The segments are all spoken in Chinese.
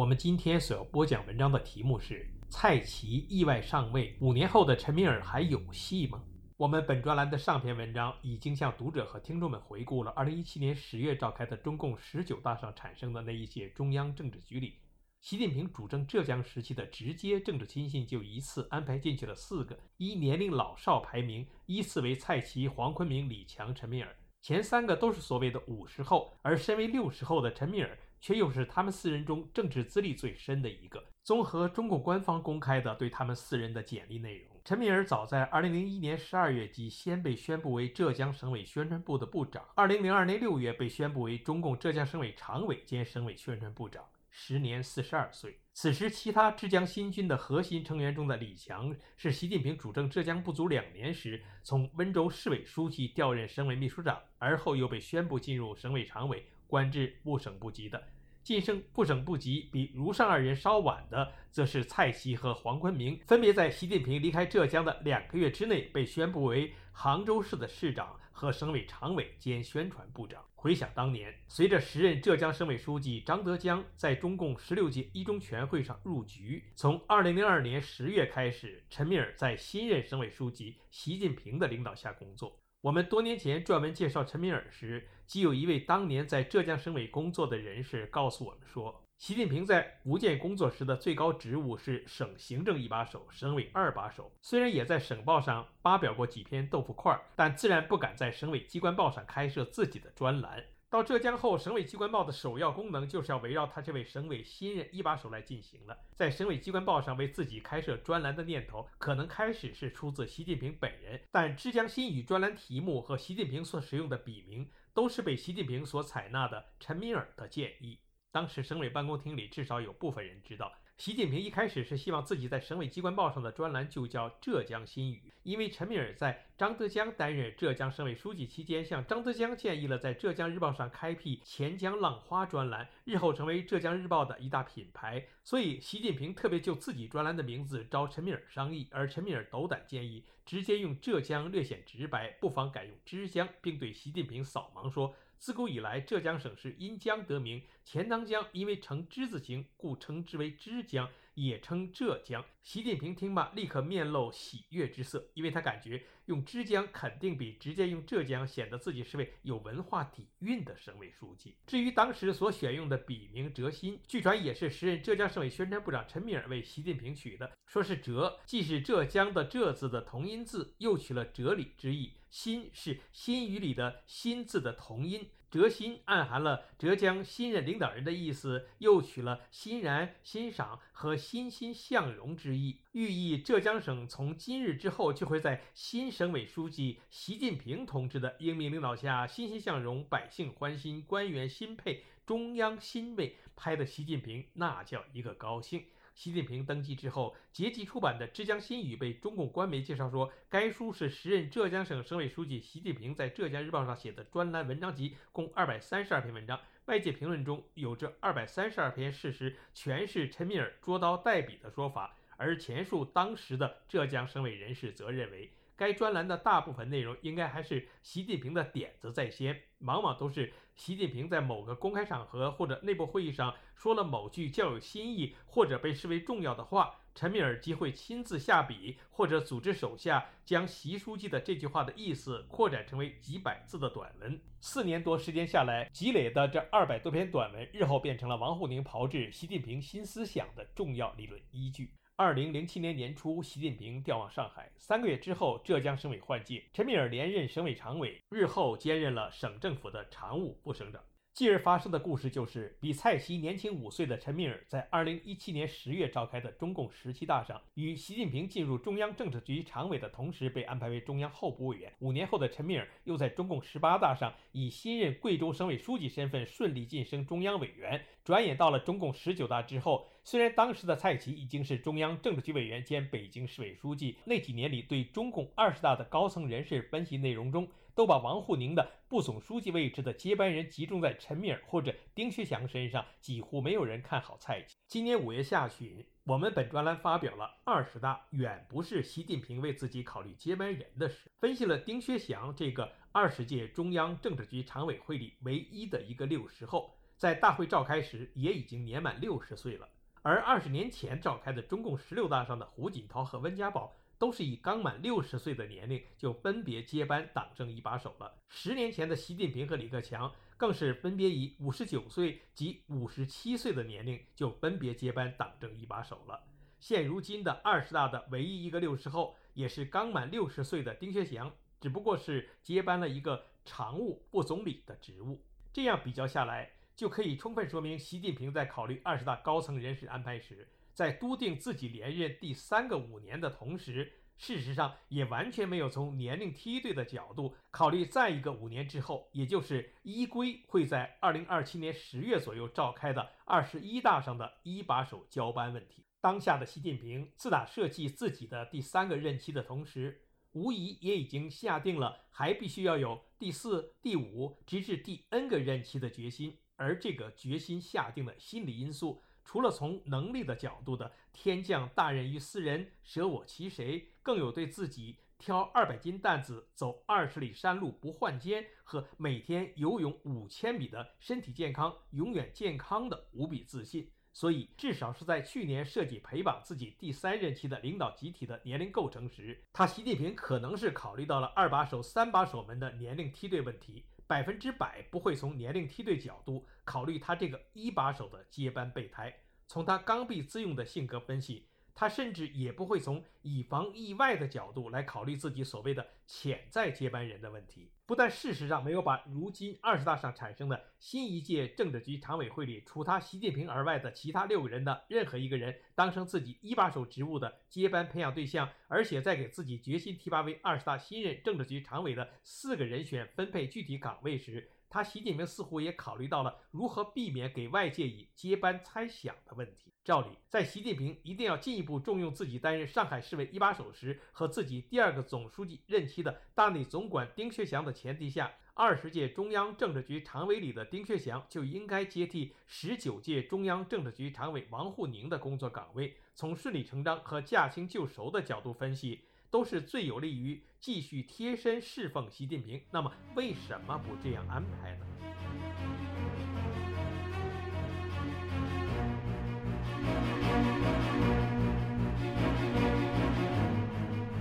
我们今天所要播讲文章的题目是“蔡奇意外上位，五年后的陈敏尔还有戏吗？”我们本专栏的上篇文章已经向读者和听众们回顾了2017年10月召开的中共十九大上产生的那一届中央政治局里，习近平主政浙江时期的直接政治亲信就一次安排进去了四个，依年龄老少排名，依次为蔡奇、黄坤明、李强、陈敏尔。前三个都是所谓的五十后，而身为六十后的陈敏尔。却又是他们四人中政治资历最深的一个。综合中共官方公开的对他们四人的简历内容，陈敏尔早在2001年12月即先被宣布为浙江省委宣传部的部长，2002年6月被宣布为中共浙江省委常委兼省委宣传部长，时年42岁。此时，其他浙江新军的核心成员中的李强，是习近平主政浙江不足两年时，从温州市委书记调任省委秘书长，而后又被宣布进入省委常委。官至部省部级的，晋升部省部级比如上二人稍晚的，则是蔡奇和黄坤明，分别在习近平离开浙江的两个月之内被宣布为杭州市的市长和省委常委兼宣传部长。回想当年，随着时任浙江省委书记张德江在中共十六届一中全会上入局，从二零零二年十月开始，陈敏尔在新任省委书记习近平的领导下工作。我们多年前撰文介绍陈敏尔时，即有一位当年在浙江省委工作的人士告诉我们说，习近平在福建工作时的最高职务是省行政一把手、省委二把手。虽然也在省报上发表过几篇豆腐块，但自然不敢在省委机关报上开设自己的专栏。到浙江后，省委机关报的首要功能就是要围绕他这位省委新任一把手来进行了。在省委机关报上为自己开设专栏的念头，可能开始是出自习近平本人，但浙江新语专栏题目和习近平所使用的笔名，都是被习近平所采纳的陈敏尔的建议。当时省委办公厅里至少有部分人知道。习近平一开始是希望自己在省委机关报上的专栏就叫《浙江新语》，因为陈敏尔在张德江担任浙江省委书记期间，向张德江建议了在《浙江日报》上开辟“钱江浪花”专栏，日后成为《浙江日报》的一大品牌。所以，习近平特别就自己专栏的名字招陈敏尔商议，而陈敏尔斗胆建议直接用“浙江”，略显直白，不妨改用“之江”，并对习近平扫盲说。自古以来，浙江省是因江得名，钱塘江因为呈之字形，故称之为之江，也称浙江。习近平听罢，立刻面露喜悦之色，因为他感觉用之江肯定比直接用浙江显得自己是位有文化底蕴的省委书记。至于当时所选用的笔名“哲新”，据传也是时任浙江省委宣传部长陈敏尔为习近平取的，说是“哲”既是浙江的“浙”字的同音字，又取了哲理之意。新是新语里的“新”字的同音，浙新暗含了浙江新任领导人的意思，又取了欣然、欣赏和欣欣向荣之意，寓意浙江省从今日之后就会在新省委书记习近平同志的英明领导下欣欣向荣，百姓欢心，官员钦佩，中央欣慰，拍的习近平那叫一个高兴。习近平登基之后，结集出版的《浙江新语》被中共官媒介绍说，该书是时任浙江省省委书记习近平在《浙江日报》上写的专栏文章集，共二百三十二篇文章。外界评论中有这二百三十二篇事实，全是陈敏尔捉刀代笔的说法，而前述当时的浙江省委人士则认为。该专栏的大部分内容应该还是习近平的点子在先，往往都是习近平在某个公开场合或者内部会议上说了某句较有新意或者被视为重要的话，陈敏尔即会亲自下笔，或者组织手下将习书记的这句话的意思扩展成为几百字的短文。四年多时间下来，积累的这二百多篇短文，日后变成了王沪宁炮制习近平新思想的重要理论依据。二零零七年年初，习近平调往上海。三个月之后，浙江省委换届，陈敏尔连任省委常委，日后兼任了省政府的常务副省长。继而发生的故事就是，比蔡奇年轻五岁的陈敏尔，在二零一七年十月召开的中共十七大上，与习近平进入中央政治局常委的同时，被安排为中央候补委员。五年后的陈敏尔，又在中共十八大上，以新任贵州省委书记身份顺利晋升中央委员。转眼到了中共十九大之后，虽然当时的蔡奇已经是中央政治局委员兼北京市委书记，那几年里对中共二十大的高层人事分析内容中，都把王沪宁的部总书记位置的接班人集中在陈敏尔或者丁薛祥身上，几乎没有人看好蔡奇。今年五月下旬，我们本专栏发表了二十大远不是习近平为自己考虑接班人的事，分析了丁薛祥这个二十届中央政治局常委会里唯一的一个六十后，在大会召开时也已经年满六十岁了。而二十年前召开的中共十六大上的胡锦涛和温家宝，都是以刚满六十岁的年龄就分别接班党政一把手了。十年前的习近平和李克强，更是分别以五十九岁及五十七岁的年龄就分别接班党政一把手了。现如今的二十大的唯一一个六十后，也是刚满六十岁的丁薛祥，只不过是接班了一个常务副总理的职务。这样比较下来。就可以充分说明，习近平在考虑二十大高层人事安排时，在笃定自己连任第三个五年的同时，事实上也完全没有从年龄梯队的角度考虑再一个五年之后，也就是依规会在二零二七年十月左右召开的二十一大上的一把手交班问题。当下的习近平自打设计自己的第三个任期的同时，无疑也已经下定了还必须要有第四、第五，直至第 N 个任期的决心。而这个决心下定的心理因素，除了从能力的角度的“天降大任于斯人，舍我其谁”，更有对自己挑二百斤担子走二十里山路不换肩和每天游泳五千米的身体健康永远健康的无比自信。所以，至少是在去年设计陪绑自己第三任期的领导集体的年龄构成时，他习近平可能是考虑到了二把手、三把手们的年龄梯队问题。百分之百不会从年龄梯队角度考虑他这个一把手的接班备胎。从他刚愎自用的性格分析。他甚至也不会从以防意外的角度来考虑自己所谓的潜在接班人的问题。不但事实上没有把如今二十大上产生的新一届政治局常委会里除他习近平而外的其他六个人的任何一个人当成自己一把手职务的接班培养对象，而且在给自己决心提拔为二十大新任政治局常委的四个人选分配具体岗位时。他习近平似乎也考虑到了如何避免给外界以接班猜想的问题。照理，在习近平一定要进一步重用自己担任上海市委一把手时，和自己第二个总书记任期的大内总管丁薛祥的前提下，二十届中央政治局常委里的丁薛祥就应该接替十九届中央政治局常委王沪宁的工作岗位。从顺理成章和驾轻就熟的角度分析。都是最有利于继续贴身侍奉习近平。那么，为什么不这样安排呢？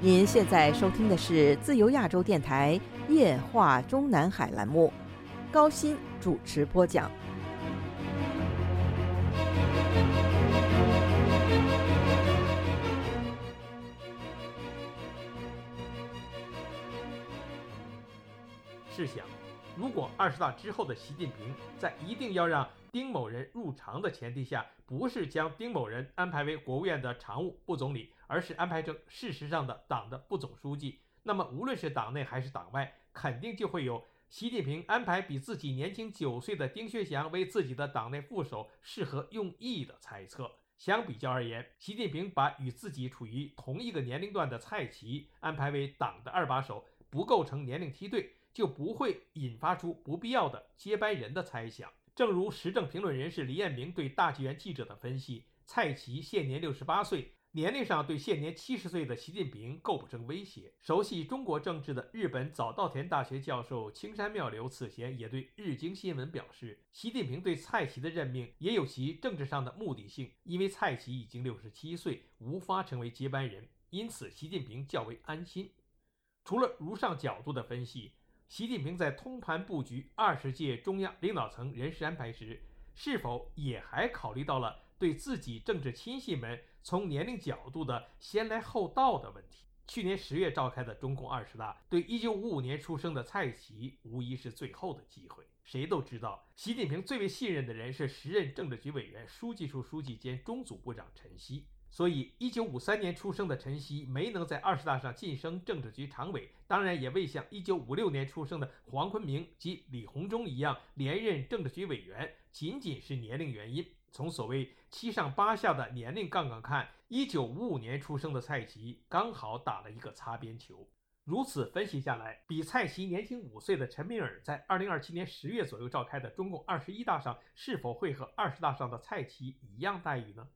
您现在收听的是自由亚洲电台夜话中南海栏目，高鑫主持播讲。试想，如果二十大之后的习近平在一定要让丁某人入常的前提下，不是将丁某人安排为国务院的常务副总理，而是安排成事实上的党的副总书记，那么无论是党内还是党外，肯定就会有习近平安排比自己年轻九岁的丁薛祥为自己的党内副手是合用意的猜测。相比较而言，习近平把与自己处于同一个年龄段的蔡奇安排为党的二把手，不构成年龄梯队。就不会引发出不必要的接班人的猜想。正如时政评论人士黎彦明对大纪元记者的分析，蔡奇现年六十八岁，年龄上对现年七十岁的习近平构不成威胁。熟悉中国政治的日本早稻田大学教授青山妙流此前也对日经新闻表示，习近平对蔡奇的任命也有其政治上的目的性，因为蔡奇已经六十七岁，无法成为接班人，因此习近平较为安心。除了如上角度的分析。习近平在通盘布局二十届中央领导层人事安排时，是否也还考虑到了对自己政治亲信们从年龄角度的先来后到的问题？去年十月召开的中共二十大，对一九五五年出生的蔡奇无疑是最后的机会。谁都知道，习近平最为信任的人是时任政治局委员、书记处书记兼中组部长陈希。所以，一九五三年出生的陈希没能在二十大上晋升政治局常委，当然也未像一九五六年出生的黄坤明及李鸿忠一样连任政治局委员，仅仅是年龄原因。从所谓七上八下的年龄杠杠看，一九五五年出生的蔡奇刚好打了一个擦边球。如此分析下来，比蔡奇年轻五岁的陈敏尔，在二零二七年十月左右召开的中共二十一大上，是否会和二十大上的蔡奇一样待遇呢？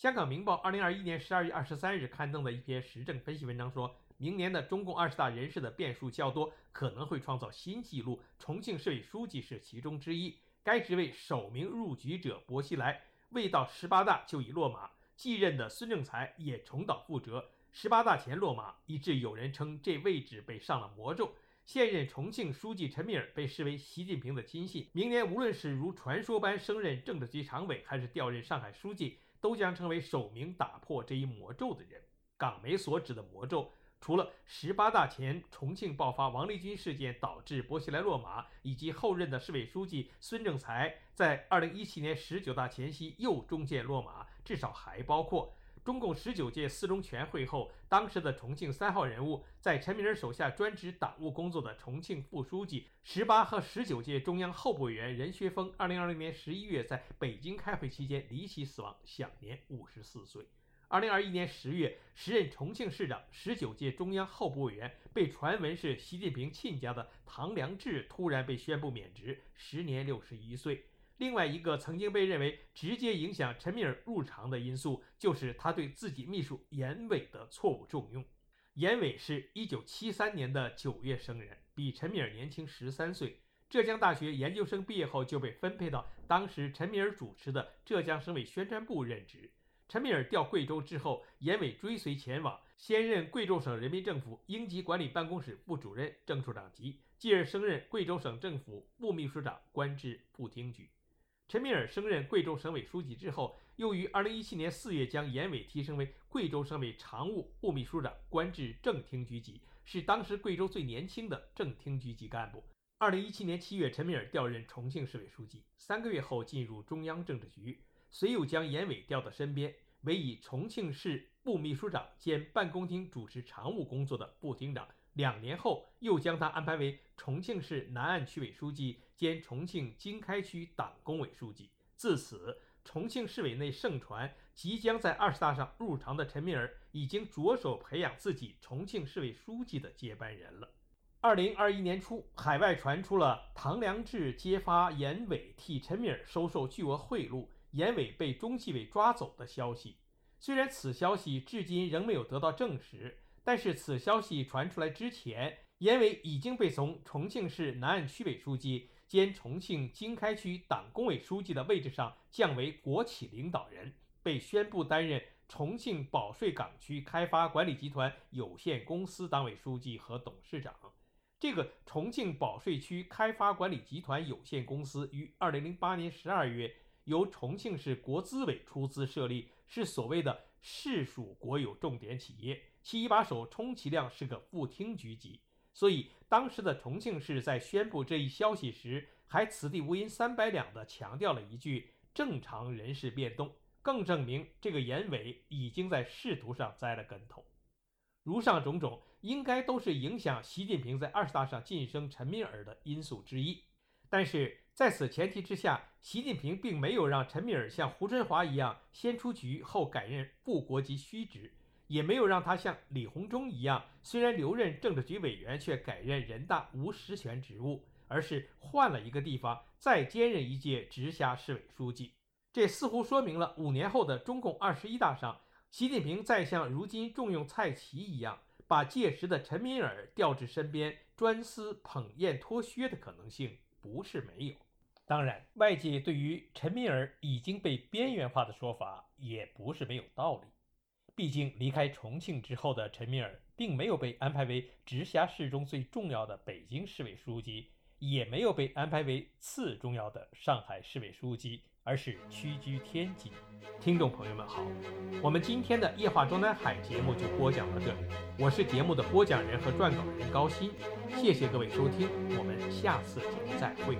香港明报二零二一年十二月二十三日刊登的一篇时政分析文章说，明年的中共二十大人事的变数较多，可能会创造新纪录。重庆市委书记是其中之一。该职位首名入局者薄熙来，未到十八大就已落马，继任的孙政才也重蹈覆辙。十八大前落马，以致有人称这位置被上了魔咒。现任重庆书记陈敏尔被视为习近平的亲信，明年无论是如传说般升任政治局常委，还是调任上海书记，都将成为首名打破这一魔咒的人。港媒所指的魔咒。除了十八大前重庆爆发王立军事件导致薄熙来落马，以及后任的市委书记孙政才在二零一七年十九大前夕又中箭落马，至少还包括中共十九届四中全会后，当时的重庆三号人物，在陈敏尔手下专职党务工作的重庆副书记、十八和十九届中央候补委员任学锋，二零二零年十一月在北京开会期间离奇死亡，享年五十四岁。二零二一年十月，时任重庆市长、十九届中央候补委员、被传闻是习近平亲家的唐良智突然被宣布免职，时年六十一岁。另外一个曾经被认为直接影响陈敏尔入常的因素，就是他对自己秘书严伟的错误重用。严伟是一九七三年的九月生人，比陈敏尔年轻十三岁。浙江大学研究生毕业后就被分配到当时陈敏尔主持的浙江省委宣传部任职。陈敏尔调贵州之后，严伟追随前往，先任贵州省人民政府应急管理办公室副主任、正处长级，继而升任贵州省政府副秘书长，官至副厅局。陈敏尔升任贵州省委书记之后，又于2017年4月将严伟提升为贵州省委常务副秘书长，官至正厅局级，是当时贵州最年轻的正厅局级干部。2017年7月，陈敏尔调任重庆市委书记，三个月后进入中央政治局。随又将严伟调到身边，为以重庆市副秘书长兼办公厅主持常务工作的副厅长。两年后，又将他安排为重庆市南岸区委书记兼重庆经开区党工委书记。自此，重庆市委内盛传即将在二十大上入常的陈敏尔，已经着手培养自己重庆市委书记的接班人了。二零二一年初，海外传出了唐良智揭发严伟替陈敏尔收受巨额贿赂。严伟被中纪委抓走的消息，虽然此消息至今仍没有得到证实，但是此消息传出来之前，严伟已经被从重庆市南岸区委书记兼重庆经开区党工委书记的位置上降为国企领导人，被宣布担任重庆保税港区开发管理集团有限公司党委书记和董事长。这个重庆保税区开发管理集团有限公司于二零零八年十二月。由重庆市国资委出资设立，是所谓的市属国有重点企业，其一把手充其量是个副厅局级。所以，当时的重庆市在宣布这一消息时，还此地无银三百两的强调了一句“正常人事变动”，更证明这个严伟已经在仕途上栽了跟头。如上种种，应该都是影响习近平在二十大上晋升陈敏尔的因素之一。但是在此前提之下，习近平并没有让陈敏尔像胡春华一样先出局后改任副国级虚职，也没有让他像李鸿忠一样虽然留任政治局委员，却改任人大无实权职务，而是换了一个地方再兼任一届直辖市委书记。这似乎说明了五年后的中共二十一大上，习近平再像如今重用蔡奇一样，把届时的陈敏尔调至身边专司捧砚脱靴的可能性。不是没有，当然，外界对于陈敏尔已经被边缘化的说法也不是没有道理。毕竟离开重庆之后的陈敏尔，并没有被安排为直辖市中最重要的北京市委书记，也没有被安排为次重要的上海市委书记，而是屈居天津。听众朋友们好，我们今天的夜话中南海节目就播讲到这里，我是节目的播讲人和撰稿人高鑫。谢谢各位收听，我们下次节目再会。